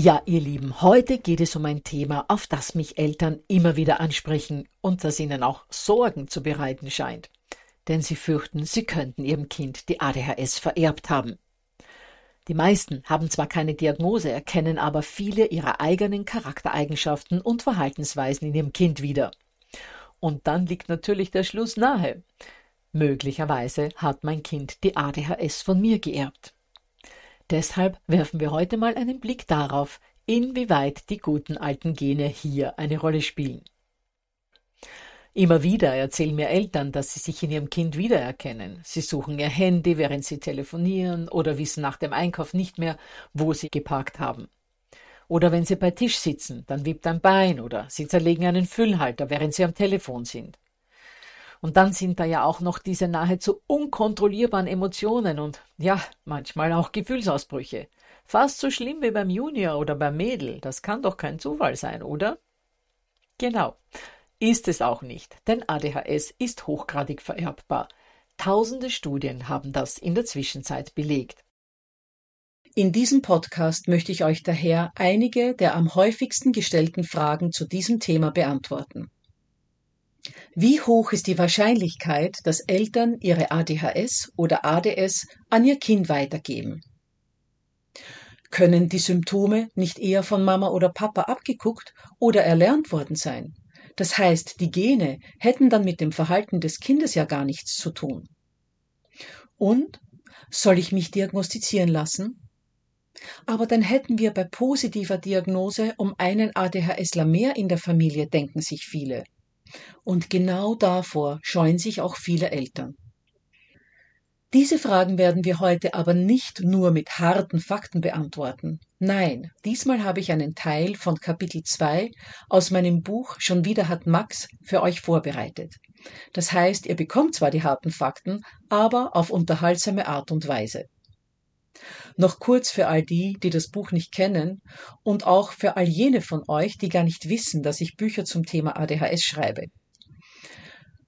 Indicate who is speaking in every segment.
Speaker 1: Ja, ihr Lieben, heute geht es um ein Thema, auf das mich Eltern immer wieder ansprechen und das ihnen auch Sorgen zu bereiten scheint. Denn sie fürchten, sie könnten ihrem Kind die ADHS vererbt haben. Die meisten haben zwar keine Diagnose, erkennen aber viele ihrer eigenen Charaktereigenschaften und Verhaltensweisen in ihrem Kind wieder. Und dann liegt natürlich der Schluss nahe. Möglicherweise hat mein Kind die ADHS von mir geerbt. Deshalb werfen wir heute mal einen Blick darauf, inwieweit die guten alten Gene hier eine Rolle spielen. Immer wieder erzählen mir Eltern, dass sie sich in ihrem Kind wiedererkennen. Sie suchen ihr Handy, während sie telefonieren oder wissen nach dem Einkauf nicht mehr, wo sie geparkt haben. Oder wenn sie bei Tisch sitzen, dann wippt ein Bein oder sie zerlegen einen Füllhalter, während sie am Telefon sind. Und dann sind da ja auch noch diese nahezu unkontrollierbaren Emotionen und ja, manchmal auch Gefühlsausbrüche. Fast so schlimm wie beim Junior oder beim Mädel. Das kann doch kein Zufall sein, oder? Genau. Ist es auch nicht, denn ADHS ist hochgradig vererbbar. Tausende Studien haben das in der Zwischenzeit belegt. In diesem Podcast möchte ich euch daher einige der am häufigsten gestellten Fragen zu diesem Thema beantworten. Wie hoch ist die Wahrscheinlichkeit, dass Eltern ihre ADHS oder ADS an ihr Kind weitergeben? Können die Symptome nicht eher von Mama oder Papa abgeguckt oder erlernt worden sein? Das heißt, die Gene hätten dann mit dem Verhalten des Kindes ja gar nichts zu tun. Und soll ich mich diagnostizieren lassen? Aber dann hätten wir bei positiver Diagnose um einen ADHSler mehr in der Familie, denken sich viele. Und genau davor scheuen sich auch viele Eltern. Diese Fragen werden wir heute aber nicht nur mit harten Fakten beantworten. Nein, diesmal habe ich einen Teil von Kapitel 2 aus meinem Buch Schon wieder hat Max für euch vorbereitet. Das heißt, ihr bekommt zwar die harten Fakten, aber auf unterhaltsame Art und Weise. Noch kurz für all die, die das Buch nicht kennen und auch für all jene von euch, die gar nicht wissen, dass ich Bücher zum Thema ADHS schreibe.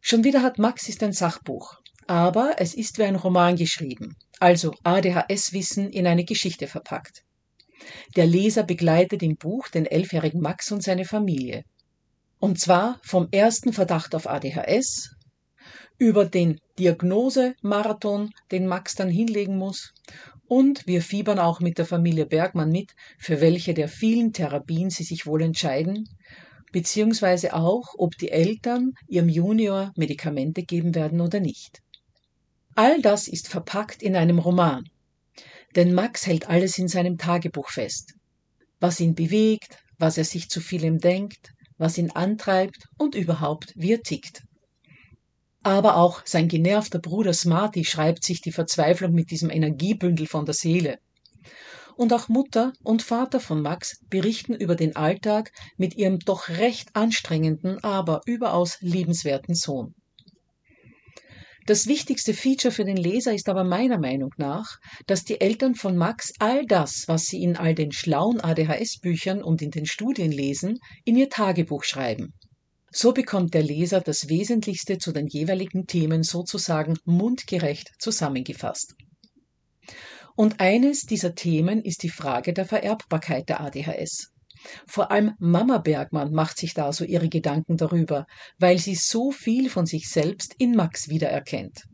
Speaker 1: Schon wieder hat Max ist ein Sachbuch, aber es ist wie ein Roman geschrieben, also ADHS-Wissen in eine Geschichte verpackt. Der Leser begleitet im Buch den elfjährigen Max und seine Familie. Und zwar vom ersten Verdacht auf ADHS über den Diagnosemarathon, den Max dann hinlegen muss, und wir fiebern auch mit der Familie Bergmann mit, für welche der vielen Therapien sie sich wohl entscheiden, beziehungsweise auch, ob die Eltern ihrem Junior Medikamente geben werden oder nicht. All das ist verpackt in einem Roman. Denn Max hält alles in seinem Tagebuch fest. Was ihn bewegt, was er sich zu vielem denkt, was ihn antreibt und überhaupt wie er tickt. Aber auch sein genervter Bruder Smarty schreibt sich die Verzweiflung mit diesem Energiebündel von der Seele. Und auch Mutter und Vater von Max berichten über den Alltag mit ihrem doch recht anstrengenden, aber überaus liebenswerten Sohn. Das wichtigste Feature für den Leser ist aber meiner Meinung nach, dass die Eltern von Max all das, was sie in all den schlauen ADHS-Büchern und in den Studien lesen, in ihr Tagebuch schreiben. So bekommt der Leser das Wesentlichste zu den jeweiligen Themen sozusagen mundgerecht zusammengefasst. Und eines dieser Themen ist die Frage der Vererbbarkeit der ADHS. Vor allem Mama Bergmann macht sich da so ihre Gedanken darüber, weil sie so viel von sich selbst in Max wiedererkennt.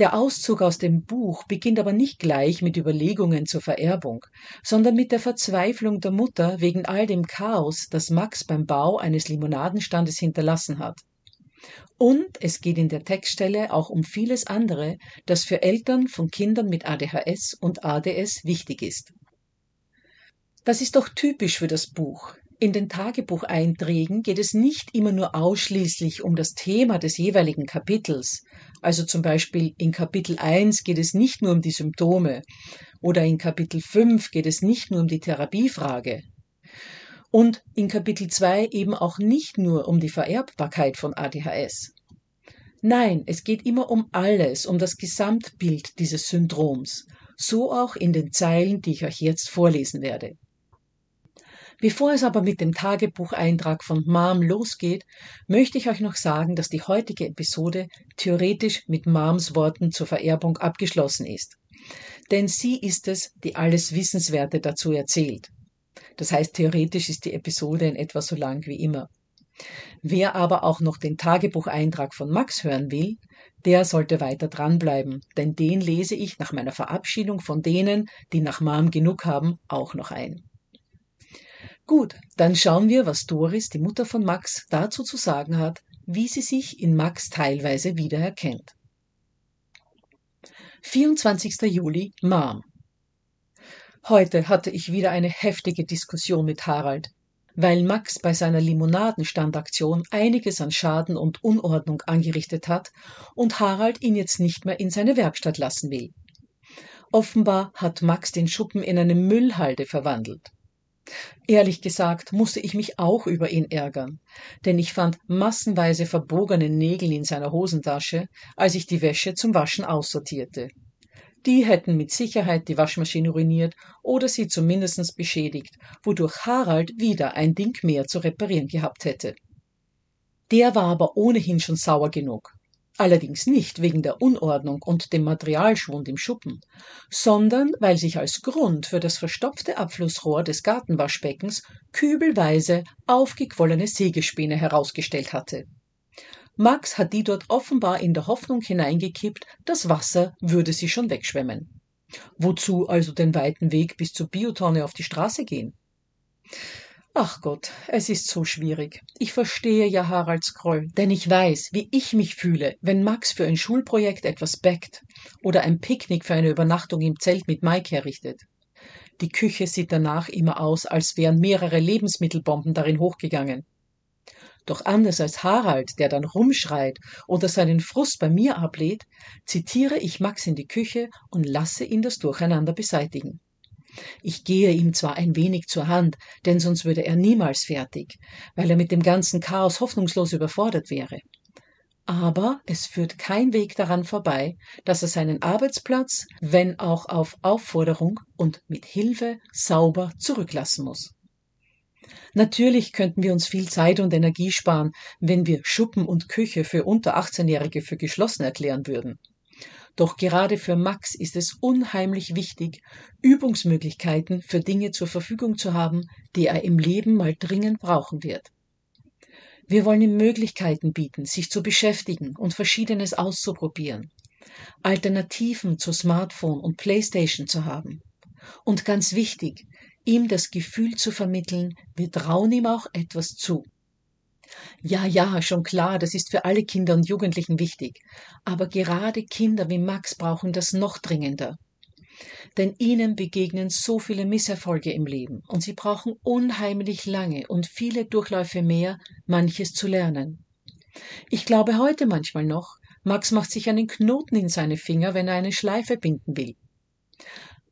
Speaker 1: Der Auszug aus dem Buch beginnt aber nicht gleich mit Überlegungen zur Vererbung, sondern mit der Verzweiflung der Mutter wegen all dem Chaos, das Max beim Bau eines Limonadenstandes hinterlassen hat. Und es geht in der Textstelle auch um vieles andere, das für Eltern von Kindern mit ADHS und ADS wichtig ist. Das ist doch typisch für das Buch. In den Tagebucheinträgen geht es nicht immer nur ausschließlich um das Thema des jeweiligen Kapitels. Also zum Beispiel in Kapitel 1 geht es nicht nur um die Symptome oder in Kapitel 5 geht es nicht nur um die Therapiefrage. Und in Kapitel 2 eben auch nicht nur um die Vererbbarkeit von ADHS. Nein, es geht immer um alles, um das Gesamtbild dieses Syndroms. So auch in den Zeilen, die ich euch jetzt vorlesen werde. Bevor es aber mit dem Tagebucheintrag von Mom losgeht, möchte ich euch noch sagen, dass die heutige Episode theoretisch mit Moms Worten zur Vererbung abgeschlossen ist. Denn sie ist es, die alles Wissenswerte dazu erzählt. Das heißt, theoretisch ist die Episode in etwa so lang wie immer. Wer aber auch noch den Tagebucheintrag von Max hören will, der sollte weiter dranbleiben, denn den lese ich nach meiner Verabschiedung von denen, die nach Mom genug haben, auch noch ein. Gut, dann schauen wir, was Doris, die Mutter von Max, dazu zu sagen hat, wie sie sich in Max teilweise wiedererkennt. 24. Juli, Mom. Heute hatte ich wieder eine heftige Diskussion mit Harald, weil Max bei seiner Limonadenstandaktion einiges an Schaden und Unordnung angerichtet hat und Harald ihn jetzt nicht mehr in seine Werkstatt lassen will. Offenbar hat Max den Schuppen in eine Müllhalde verwandelt. Ehrlich gesagt musste ich mich auch über ihn ärgern, denn ich fand massenweise verbogene Nägel in seiner Hosentasche, als ich die Wäsche zum Waschen aussortierte. Die hätten mit Sicherheit die Waschmaschine ruiniert oder sie zumindest beschädigt, wodurch Harald wieder ein Ding mehr zu reparieren gehabt hätte. Der war aber ohnehin schon sauer genug allerdings nicht wegen der Unordnung und dem Materialschwund im Schuppen, sondern weil sich als Grund für das verstopfte Abflussrohr des Gartenwaschbeckens kübelweise aufgequollene Sägespäne herausgestellt hatte. Max hat die dort offenbar in der Hoffnung hineingekippt, das Wasser würde sie schon wegschwemmen. Wozu also den weiten Weg bis zur Biotonne auf die Straße gehen? Ach Gott, es ist so schwierig. Ich verstehe ja Haralds Groll, denn ich weiß, wie ich mich fühle, wenn Max für ein Schulprojekt etwas backt oder ein Picknick für eine Übernachtung im Zelt mit Mike herrichtet. Die Küche sieht danach immer aus, als wären mehrere Lebensmittelbomben darin hochgegangen. Doch anders als Harald, der dann rumschreit oder seinen Frust bei mir ablädt, zitiere ich Max in die Küche und lasse ihn das Durcheinander beseitigen. Ich gehe ihm zwar ein wenig zur Hand, denn sonst würde er niemals fertig, weil er mit dem ganzen Chaos hoffnungslos überfordert wäre. Aber es führt kein Weg daran vorbei, dass er seinen Arbeitsplatz, wenn auch auf Aufforderung und mit Hilfe, sauber zurücklassen muss. Natürlich könnten wir uns viel Zeit und Energie sparen, wenn wir Schuppen und Küche für unter 18-Jährige für geschlossen erklären würden. Doch gerade für Max ist es unheimlich wichtig, Übungsmöglichkeiten für Dinge zur Verfügung zu haben, die er im Leben mal dringend brauchen wird. Wir wollen ihm Möglichkeiten bieten, sich zu beschäftigen und Verschiedenes auszuprobieren. Alternativen zu Smartphone und Playstation zu haben. Und ganz wichtig, ihm das Gefühl zu vermitteln, wir trauen ihm auch etwas zu. Ja, ja, schon klar, das ist für alle Kinder und Jugendlichen wichtig. Aber gerade Kinder wie Max brauchen das noch dringender. Denn ihnen begegnen so viele Misserfolge im Leben und sie brauchen unheimlich lange und viele Durchläufe mehr, manches zu lernen. Ich glaube heute manchmal noch, Max macht sich einen Knoten in seine Finger, wenn er eine Schleife binden will.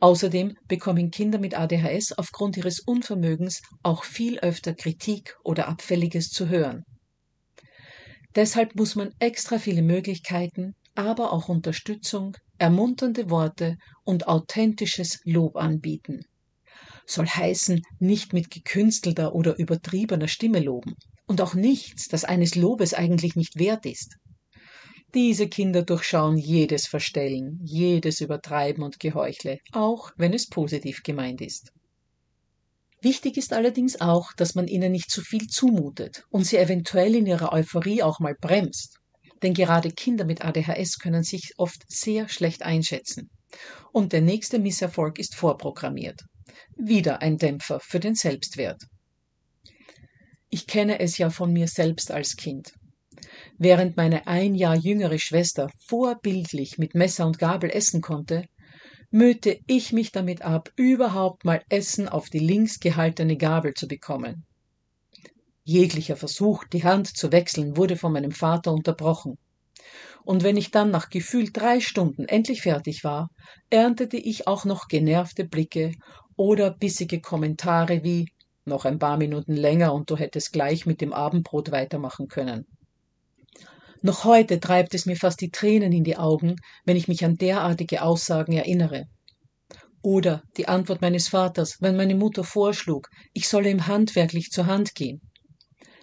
Speaker 1: Außerdem bekommen Kinder mit ADHS aufgrund ihres Unvermögens auch viel öfter Kritik oder Abfälliges zu hören. Deshalb muss man extra viele Möglichkeiten, aber auch Unterstützung, ermunternde Worte und authentisches Lob anbieten. Soll heißen, nicht mit gekünstelter oder übertriebener Stimme loben und auch nichts, das eines Lobes eigentlich nicht wert ist. Diese Kinder durchschauen jedes Verstellen, jedes Übertreiben und Geheuchle, auch wenn es positiv gemeint ist. Wichtig ist allerdings auch, dass man ihnen nicht zu viel zumutet und sie eventuell in ihrer Euphorie auch mal bremst. Denn gerade Kinder mit ADHS können sich oft sehr schlecht einschätzen. Und der nächste Misserfolg ist vorprogrammiert. Wieder ein Dämpfer für den Selbstwert. Ich kenne es ja von mir selbst als Kind. Während meine ein Jahr jüngere Schwester vorbildlich mit Messer und Gabel essen konnte, mühte ich mich damit ab, überhaupt mal Essen auf die links gehaltene Gabel zu bekommen. Jeglicher Versuch, die Hand zu wechseln, wurde von meinem Vater unterbrochen. Und wenn ich dann nach gefühlt drei Stunden endlich fertig war, erntete ich auch noch genervte Blicke oder bissige Kommentare wie noch ein paar Minuten länger und du hättest gleich mit dem Abendbrot weitermachen können. Noch heute treibt es mir fast die Tränen in die Augen, wenn ich mich an derartige Aussagen erinnere. Oder die Antwort meines Vaters, wenn meine Mutter vorschlug, ich solle ihm handwerklich zur Hand gehen.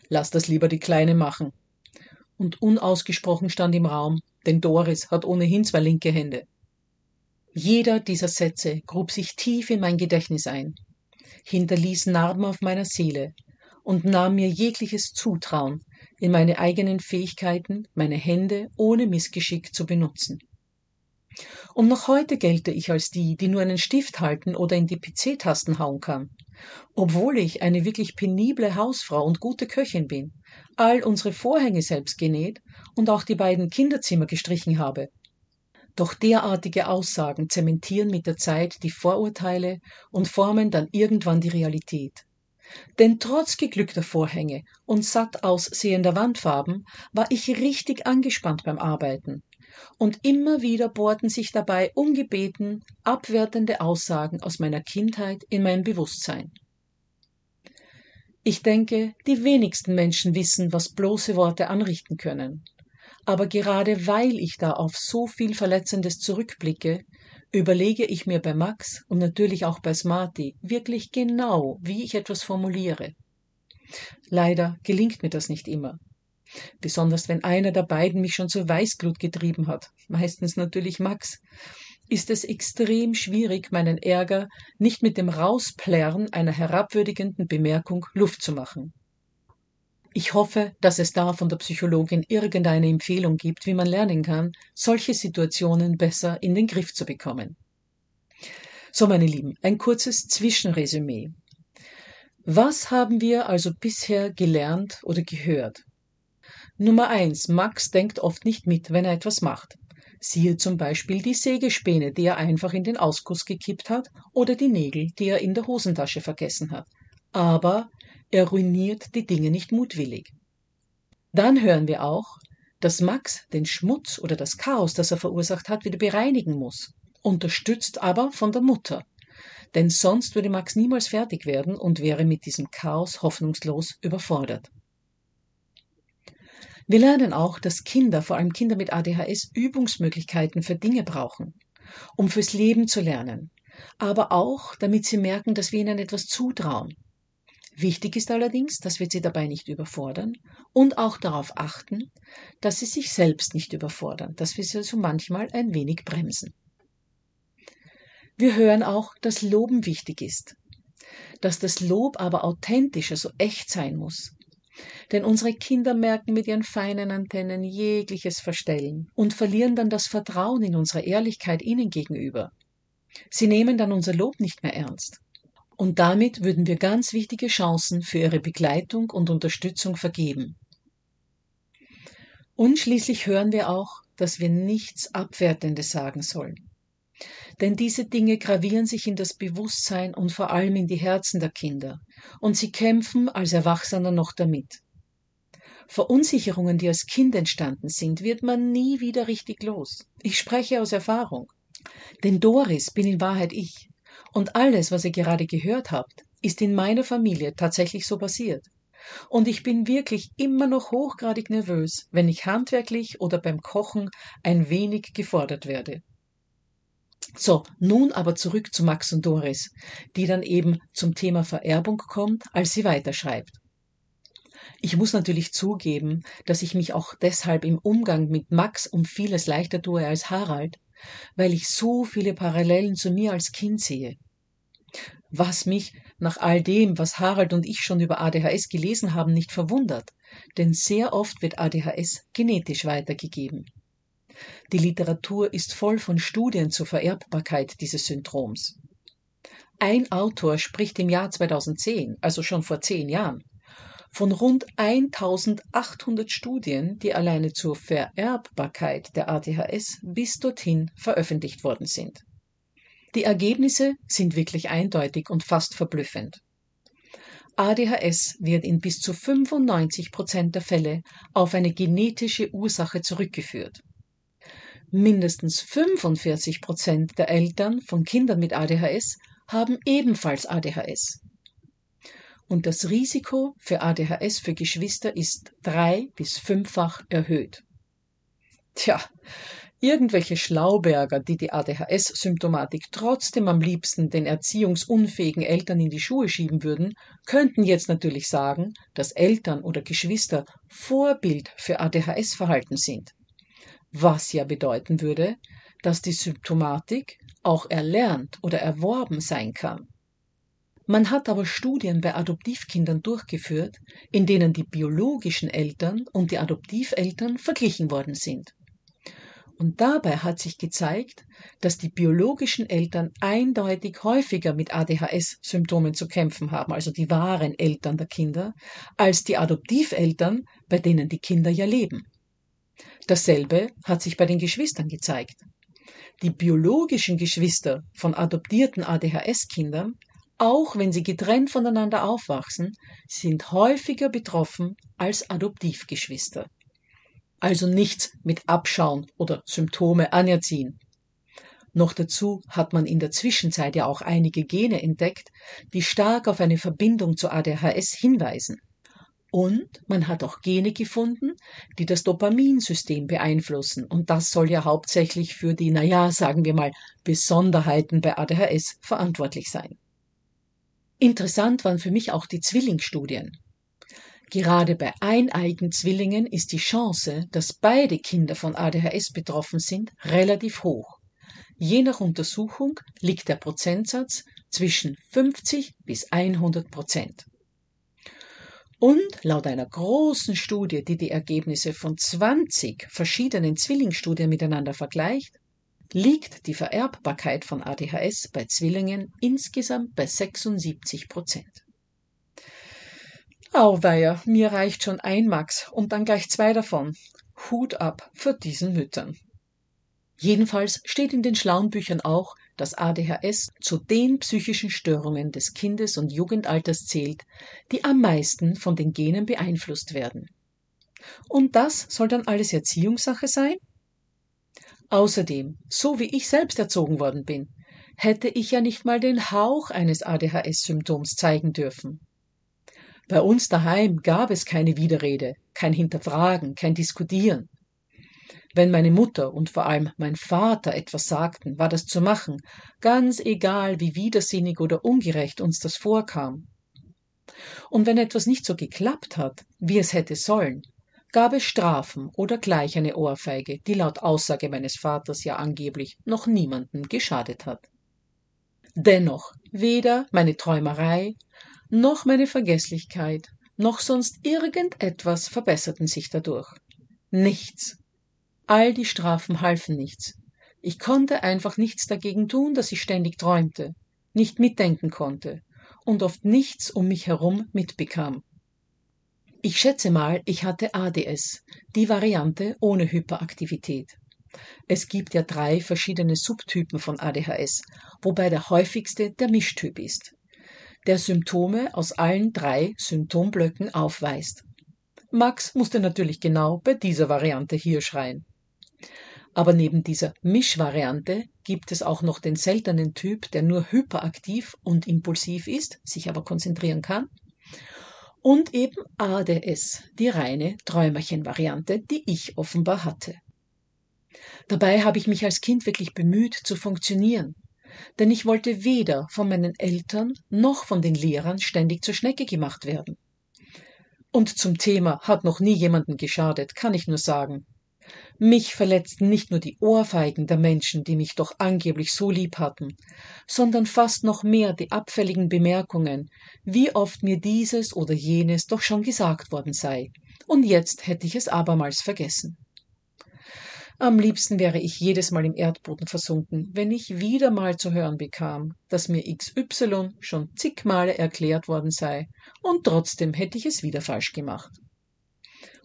Speaker 1: Lass das lieber die Kleine machen. Und unausgesprochen stand im Raum, denn Doris hat ohnehin zwei linke Hände. Jeder dieser Sätze grub sich tief in mein Gedächtnis ein, hinterließ Narben auf meiner Seele und nahm mir jegliches Zutrauen, in meine eigenen Fähigkeiten, meine Hände ohne Missgeschick zu benutzen. Und noch heute gelte ich als die, die nur einen Stift halten oder in die PC-Tasten hauen kann. Obwohl ich eine wirklich penible Hausfrau und gute Köchin bin, all unsere Vorhänge selbst genäht und auch die beiden Kinderzimmer gestrichen habe. Doch derartige Aussagen zementieren mit der Zeit die Vorurteile und formen dann irgendwann die Realität. Denn trotz geglückter Vorhänge und satt aussehender Wandfarben war ich richtig angespannt beim Arbeiten. Und immer wieder bohrten sich dabei ungebeten abwertende Aussagen aus meiner Kindheit in mein Bewusstsein. Ich denke, die wenigsten Menschen wissen, was bloße Worte anrichten können. Aber gerade weil ich da auf so viel Verletzendes zurückblicke, überlege ich mir bei Max und natürlich auch bei Smarty wirklich genau, wie ich etwas formuliere. Leider gelingt mir das nicht immer. Besonders wenn einer der beiden mich schon zur Weißglut getrieben hat, meistens natürlich Max, ist es extrem schwierig, meinen Ärger nicht mit dem Rausplärren einer herabwürdigenden Bemerkung Luft zu machen. Ich hoffe, dass es da von der Psychologin irgendeine Empfehlung gibt, wie man lernen kann, solche Situationen besser in den Griff zu bekommen. So, meine Lieben, ein kurzes Zwischenresümee. Was haben wir also bisher gelernt oder gehört? Nummer eins: Max denkt oft nicht mit, wenn er etwas macht. Siehe zum Beispiel die Sägespäne, die er einfach in den Ausguss gekippt hat, oder die Nägel, die er in der Hosentasche vergessen hat. Aber er ruiniert die Dinge nicht mutwillig. Dann hören wir auch, dass Max den Schmutz oder das Chaos, das er verursacht hat, wieder bereinigen muss, unterstützt aber von der Mutter. Denn sonst würde Max niemals fertig werden und wäre mit diesem Chaos hoffnungslos überfordert. Wir lernen auch, dass Kinder, vor allem Kinder mit ADHS, Übungsmöglichkeiten für Dinge brauchen, um fürs Leben zu lernen, aber auch, damit sie merken, dass wir ihnen etwas zutrauen, Wichtig ist allerdings, dass wir sie dabei nicht überfordern und auch darauf achten, dass sie sich selbst nicht überfordern, dass wir sie so manchmal ein wenig bremsen. Wir hören auch, dass Loben wichtig ist, dass das Lob aber authentisch, also echt sein muss. Denn unsere Kinder merken mit ihren feinen Antennen jegliches Verstellen und verlieren dann das Vertrauen in unsere Ehrlichkeit ihnen gegenüber. Sie nehmen dann unser Lob nicht mehr ernst und damit würden wir ganz wichtige Chancen für ihre Begleitung und Unterstützung vergeben. Und schließlich hören wir auch, dass wir nichts Abwertendes sagen sollen. Denn diese Dinge gravieren sich in das Bewusstsein und vor allem in die Herzen der Kinder, und sie kämpfen als Erwachsener noch damit. Verunsicherungen, die als Kind entstanden sind, wird man nie wieder richtig los. Ich spreche aus Erfahrung. Denn Doris bin in Wahrheit ich. Und alles, was ihr gerade gehört habt, ist in meiner Familie tatsächlich so passiert. Und ich bin wirklich immer noch hochgradig nervös, wenn ich handwerklich oder beim Kochen ein wenig gefordert werde. So, nun aber zurück zu Max und Doris, die dann eben zum Thema Vererbung kommt, als sie weiterschreibt. Ich muss natürlich zugeben, dass ich mich auch deshalb im Umgang mit Max um vieles leichter tue als Harald, weil ich so viele Parallelen zu mir als Kind sehe. Was mich nach all dem, was Harald und ich schon über ADHS gelesen haben, nicht verwundert, denn sehr oft wird ADHS genetisch weitergegeben. Die Literatur ist voll von Studien zur Vererbbarkeit dieses Syndroms. Ein Autor spricht im Jahr 2010, also schon vor zehn Jahren, von rund 1800 Studien, die alleine zur Vererbbarkeit der ADHS bis dorthin veröffentlicht worden sind. Die Ergebnisse sind wirklich eindeutig und fast verblüffend. ADHS wird in bis zu 95 Prozent der Fälle auf eine genetische Ursache zurückgeführt. Mindestens 45 Prozent der Eltern von Kindern mit ADHS haben ebenfalls ADHS und das Risiko für ADHS für Geschwister ist drei- bis fünffach erhöht. Tja, irgendwelche Schlauberger, die die ADHS-Symptomatik trotzdem am liebsten den erziehungsunfähigen Eltern in die Schuhe schieben würden, könnten jetzt natürlich sagen, dass Eltern oder Geschwister Vorbild für ADHS-Verhalten sind. Was ja bedeuten würde, dass die Symptomatik auch erlernt oder erworben sein kann. Man hat aber Studien bei Adoptivkindern durchgeführt, in denen die biologischen Eltern und die Adoptiveltern verglichen worden sind. Und dabei hat sich gezeigt, dass die biologischen Eltern eindeutig häufiger mit ADHS-Symptomen zu kämpfen haben, also die wahren Eltern der Kinder, als die Adoptiveltern, bei denen die Kinder ja leben. Dasselbe hat sich bei den Geschwistern gezeigt. Die biologischen Geschwister von adoptierten ADHS-Kindern auch wenn sie getrennt voneinander aufwachsen, sind häufiger betroffen als Adoptivgeschwister. Also nichts mit Abschauen oder Symptome anerziehen. Noch dazu hat man in der Zwischenzeit ja auch einige Gene entdeckt, die stark auf eine Verbindung zu ADHS hinweisen. Und man hat auch Gene gefunden, die das Dopaminsystem beeinflussen. Und das soll ja hauptsächlich für die, naja, sagen wir mal, Besonderheiten bei ADHS verantwortlich sein. Interessant waren für mich auch die Zwillingsstudien. Gerade bei eineigen Zwillingen ist die Chance, dass beide Kinder von ADHS betroffen sind, relativ hoch. Je nach Untersuchung liegt der Prozentsatz zwischen 50 bis 100 Prozent. Und laut einer großen Studie, die die Ergebnisse von 20 verschiedenen Zwillingsstudien miteinander vergleicht, liegt die Vererbbarkeit von ADHS bei Zwillingen insgesamt bei 76 Prozent. Auweia, mir reicht schon ein Max und dann gleich zwei davon. Hut ab für diesen Müttern. Jedenfalls steht in den schlauen Büchern auch, dass ADHS zu den psychischen Störungen des Kindes- und Jugendalters zählt, die am meisten von den Genen beeinflusst werden. Und das soll dann alles Erziehungssache sein? Außerdem, so wie ich selbst erzogen worden bin, hätte ich ja nicht mal den Hauch eines ADHS-Symptoms zeigen dürfen. Bei uns daheim gab es keine Widerrede, kein Hinterfragen, kein Diskutieren. Wenn meine Mutter und vor allem mein Vater etwas sagten, war das zu machen, ganz egal, wie widersinnig oder ungerecht uns das vorkam. Und wenn etwas nicht so geklappt hat, wie es hätte sollen, gab es Strafen oder gleich eine Ohrfeige, die laut Aussage meines Vaters ja angeblich noch niemandem geschadet hat. Dennoch, weder meine Träumerei, noch meine Vergesslichkeit, noch sonst irgendetwas verbesserten sich dadurch. Nichts. All die Strafen halfen nichts. Ich konnte einfach nichts dagegen tun, dass ich ständig träumte, nicht mitdenken konnte und oft nichts um mich herum mitbekam. Ich schätze mal, ich hatte ADS, die Variante ohne Hyperaktivität. Es gibt ja drei verschiedene Subtypen von ADHS, wobei der häufigste der Mischtyp ist, der Symptome aus allen drei Symptomblöcken aufweist. Max musste natürlich genau bei dieser Variante hier schreien. Aber neben dieser Mischvariante gibt es auch noch den seltenen Typ, der nur hyperaktiv und impulsiv ist, sich aber konzentrieren kann. Und eben ADS, die reine Träumerchen-Variante, die ich offenbar hatte. Dabei habe ich mich als Kind wirklich bemüht zu funktionieren, denn ich wollte weder von meinen Eltern noch von den Lehrern ständig zur Schnecke gemacht werden. Und zum Thema hat noch nie jemanden geschadet, kann ich nur sagen. Mich verletzten nicht nur die Ohrfeigen der Menschen, die mich doch angeblich so lieb hatten, sondern fast noch mehr die abfälligen Bemerkungen, wie oft mir dieses oder jenes doch schon gesagt worden sei, und jetzt hätte ich es abermals vergessen. Am liebsten wäre ich jedes Mal im Erdboden versunken, wenn ich wieder mal zu hören bekam, dass mir XY schon zig Male erklärt worden sei, und trotzdem hätte ich es wieder falsch gemacht.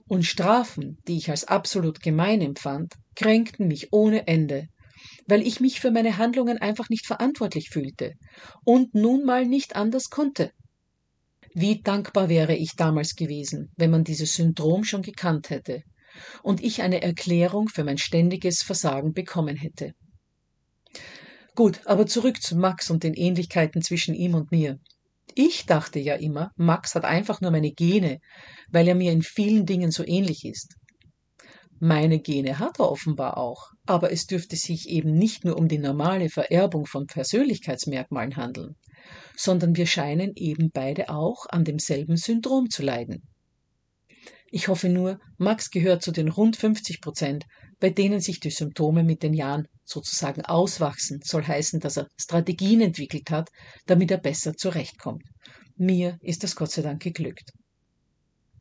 Speaker 1: Und Strafen, die ich als absolut gemein empfand, kränkten mich ohne Ende, weil ich mich für meine Handlungen einfach nicht verantwortlich fühlte und nun mal nicht anders konnte. Wie dankbar wäre ich damals gewesen, wenn man dieses Syndrom schon gekannt hätte und ich eine Erklärung für mein ständiges Versagen bekommen hätte. Gut, aber zurück zu Max und den Ähnlichkeiten zwischen ihm und mir. Ich dachte ja immer, Max hat einfach nur meine Gene, weil er mir in vielen Dingen so ähnlich ist. Meine Gene hat er offenbar auch, aber es dürfte sich eben nicht nur um die normale Vererbung von Persönlichkeitsmerkmalen handeln, sondern wir scheinen eben beide auch an demselben Syndrom zu leiden. Ich hoffe nur, Max gehört zu den rund 50 Prozent, bei denen sich die Symptome mit den Jahren sozusagen auswachsen, soll heißen, dass er Strategien entwickelt hat, damit er besser zurechtkommt. Mir ist das Gott sei Dank geglückt.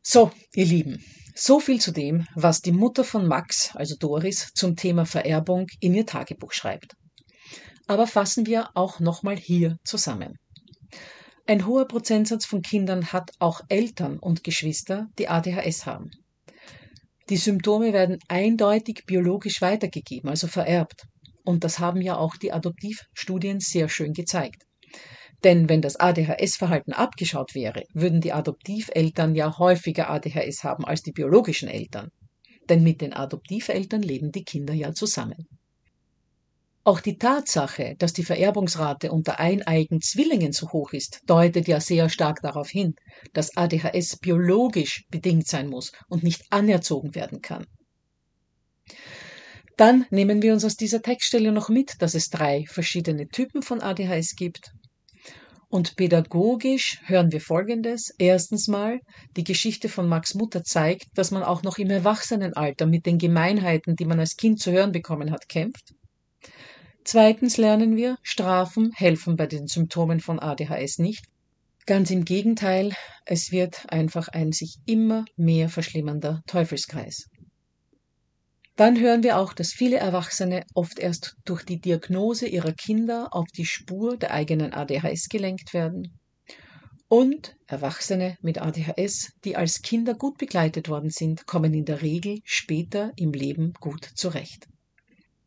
Speaker 1: So, ihr Lieben, so viel zu dem, was die Mutter von Max, also Doris, zum Thema Vererbung in ihr Tagebuch schreibt. Aber fassen wir auch nochmal hier zusammen. Ein hoher Prozentsatz von Kindern hat auch Eltern und Geschwister, die ADHS haben. Die Symptome werden eindeutig biologisch weitergegeben, also vererbt. Und das haben ja auch die Adoptivstudien sehr schön gezeigt. Denn wenn das ADHS-Verhalten abgeschaut wäre, würden die Adoptiveltern ja häufiger ADHS haben als die biologischen Eltern. Denn mit den Adoptiveltern leben die Kinder ja zusammen. Auch die Tatsache, dass die Vererbungsrate unter eineigen Zwillingen so hoch ist, deutet ja sehr stark darauf hin, dass ADHS biologisch bedingt sein muss und nicht anerzogen werden kann. Dann nehmen wir uns aus dieser Textstelle noch mit, dass es drei verschiedene Typen von ADHS gibt. Und pädagogisch hören wir Folgendes. Erstens mal, die Geschichte von Max Mutter zeigt, dass man auch noch im Erwachsenenalter mit den Gemeinheiten, die man als Kind zu hören bekommen hat, kämpft. Zweitens lernen wir, Strafen helfen bei den Symptomen von ADHS nicht. Ganz im Gegenteil, es wird einfach ein sich immer mehr verschlimmernder Teufelskreis. Dann hören wir auch, dass viele Erwachsene oft erst durch die Diagnose ihrer Kinder auf die Spur der eigenen ADHS gelenkt werden. Und Erwachsene mit ADHS, die als Kinder gut begleitet worden sind, kommen in der Regel später im Leben gut zurecht.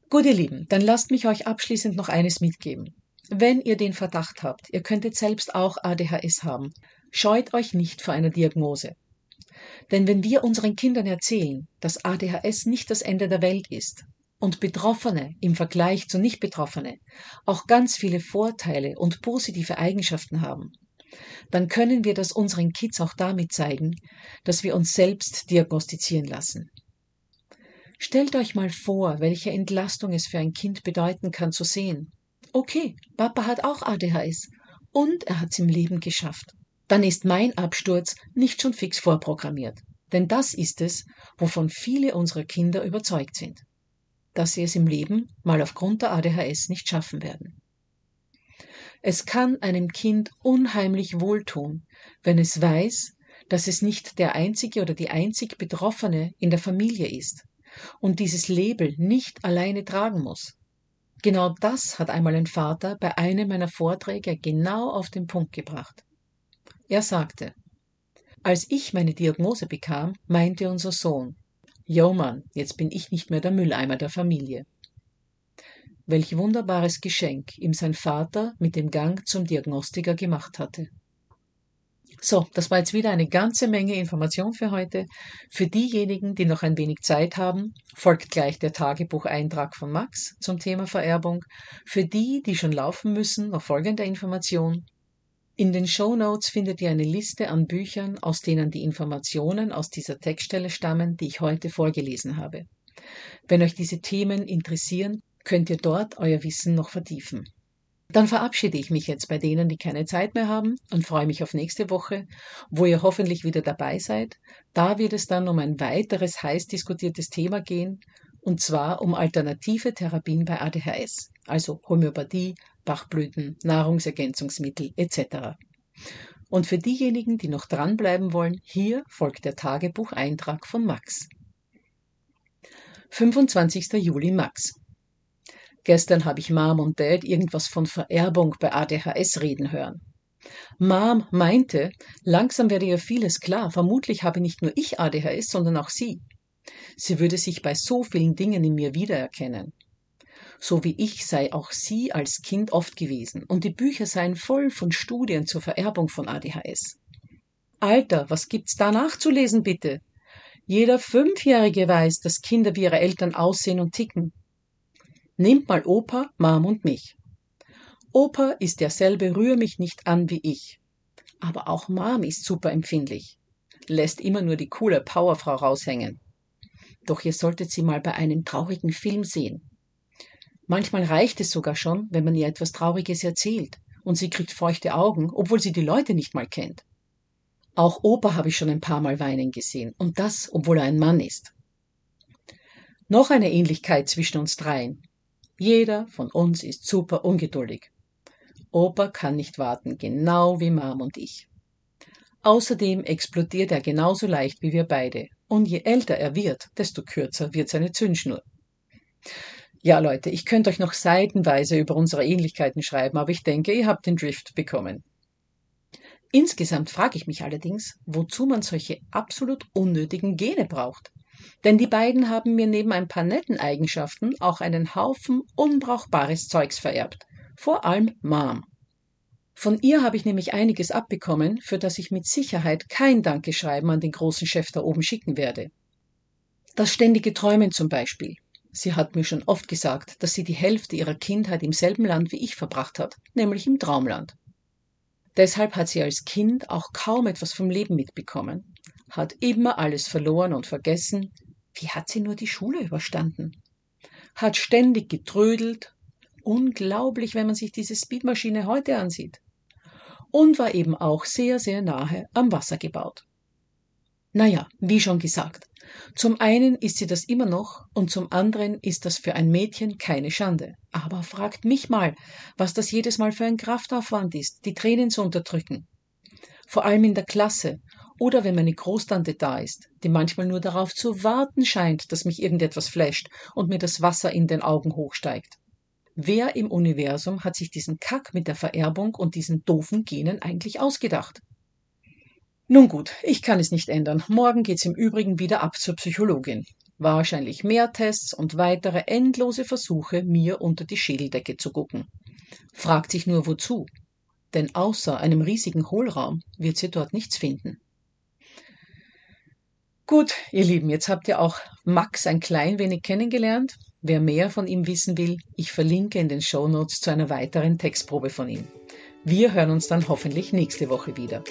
Speaker 1: Gut, ihr Lieben, dann lasst mich euch abschließend noch eines mitgeben. Wenn ihr den Verdacht habt, ihr könntet selbst auch ADHS haben, scheut euch nicht vor einer Diagnose. Denn wenn wir unseren Kindern erzählen, dass ADHS nicht das Ende der Welt ist und Betroffene im Vergleich zu Nicht-Betroffene auch ganz viele Vorteile und positive Eigenschaften haben, dann können wir das unseren Kids auch damit zeigen, dass wir uns selbst diagnostizieren lassen. Stellt euch mal vor, welche Entlastung es für ein Kind bedeuten kann zu sehen. Okay, Papa hat auch ADHS und er hat's im Leben geschafft. Dann ist mein Absturz nicht schon fix vorprogrammiert. Denn das ist es, wovon viele unserer Kinder überzeugt sind. Dass sie es im Leben mal aufgrund der ADHS nicht schaffen werden. Es kann einem Kind unheimlich wohltun, wenn es weiß, dass es nicht der einzige oder die einzig Betroffene in der Familie ist, und dieses Label nicht alleine tragen muss. Genau das hat einmal ein Vater bei einem meiner Vorträge genau auf den Punkt gebracht. Er sagte, als ich meine Diagnose bekam, meinte unser Sohn, Yo Mann, jetzt bin ich nicht mehr der Mülleimer der Familie. Welch wunderbares Geschenk ihm sein Vater mit dem Gang zum Diagnostiker gemacht hatte. So, das war jetzt wieder eine ganze Menge Information für heute. Für diejenigen, die noch ein wenig Zeit haben, folgt gleich der Tagebucheintrag von Max zum Thema Vererbung. Für die, die schon laufen müssen, noch folgende Information. In den Show Notes findet ihr eine Liste an Büchern, aus denen die Informationen aus dieser Textstelle stammen, die ich heute vorgelesen habe. Wenn euch diese Themen interessieren, könnt ihr dort euer Wissen noch vertiefen. Dann verabschiede ich mich jetzt bei denen, die keine Zeit mehr haben und freue mich auf nächste Woche, wo ihr hoffentlich wieder dabei seid. Da wird es dann um ein weiteres heiß diskutiertes Thema gehen, und zwar um alternative Therapien bei ADHS, also Homöopathie, Bachblüten, Nahrungsergänzungsmittel etc. Und für diejenigen, die noch dranbleiben wollen, hier folgt der Tagebucheintrag von Max. 25. Juli Max. Gestern habe ich Mom und Dad irgendwas von Vererbung bei ADHS reden hören. Mom meinte, langsam werde ihr vieles klar. Vermutlich habe nicht nur ich ADHS, sondern auch sie. Sie würde sich bei so vielen Dingen in mir wiedererkennen. So wie ich sei auch sie als Kind oft gewesen, und die Bücher seien voll von Studien zur Vererbung von ADHS. Alter, was gibt's da nachzulesen, bitte? Jeder Fünfjährige weiß, dass Kinder wie ihre Eltern aussehen und ticken. Nehmt mal Opa, Mom und mich. Opa ist derselbe Rühr mich nicht an wie ich. Aber auch Mom ist super empfindlich. Lässt immer nur die coole Powerfrau raushängen. Doch ihr solltet sie mal bei einem traurigen Film sehen. Manchmal reicht es sogar schon, wenn man ihr etwas Trauriges erzählt und sie kriegt feuchte Augen, obwohl sie die Leute nicht mal kennt. Auch Opa habe ich schon ein paar Mal weinen gesehen und das, obwohl er ein Mann ist. Noch eine Ähnlichkeit zwischen uns dreien. Jeder von uns ist super ungeduldig. Opa kann nicht warten, genau wie Mom und ich. Außerdem explodiert er genauso leicht wie wir beide. Und je älter er wird, desto kürzer wird seine Zündschnur. Ja, Leute, ich könnte euch noch seitenweise über unsere Ähnlichkeiten schreiben, aber ich denke, ihr habt den Drift bekommen. Insgesamt frage ich mich allerdings, wozu man solche absolut unnötigen Gene braucht. Denn die beiden haben mir neben ein paar netten Eigenschaften auch einen Haufen unbrauchbares Zeugs vererbt. Vor allem Mom. Von ihr habe ich nämlich einiges abbekommen, für das ich mit Sicherheit kein Dankeschreiben an den großen Chef da oben schicken werde. Das ständige Träumen zum Beispiel. Sie hat mir schon oft gesagt, dass sie die Hälfte ihrer Kindheit im selben Land wie ich verbracht hat, nämlich im Traumland. Deshalb hat sie als Kind auch kaum etwas vom Leben mitbekommen hat immer alles verloren und vergessen. Wie hat sie nur die Schule überstanden? Hat ständig getrödelt. Unglaublich, wenn man sich diese Speedmaschine heute ansieht. Und war eben auch sehr, sehr nahe am Wasser gebaut. Naja, wie schon gesagt, zum einen ist sie das immer noch und zum anderen ist das für ein Mädchen keine Schande. Aber fragt mich mal, was das jedes Mal für ein Kraftaufwand ist, die Tränen zu unterdrücken. Vor allem in der Klasse, oder wenn meine Großtante da ist, die manchmal nur darauf zu warten scheint, dass mich irgendetwas flasht und mir das Wasser in den Augen hochsteigt. Wer im Universum hat sich diesen Kack mit der Vererbung und diesen doofen Genen eigentlich ausgedacht? Nun gut, ich kann es nicht ändern. Morgen geht's im Übrigen wieder ab zur Psychologin. Wahrscheinlich mehr Tests und weitere endlose Versuche, mir unter die Schädeldecke zu gucken. Fragt sich nur wozu. Denn außer einem riesigen Hohlraum wird sie dort nichts finden. Gut, ihr Lieben, jetzt habt ihr auch Max ein klein wenig kennengelernt. Wer mehr von ihm wissen will, ich verlinke in den Show Notes zu einer weiteren Textprobe von ihm. Wir hören uns dann hoffentlich nächste Woche wieder.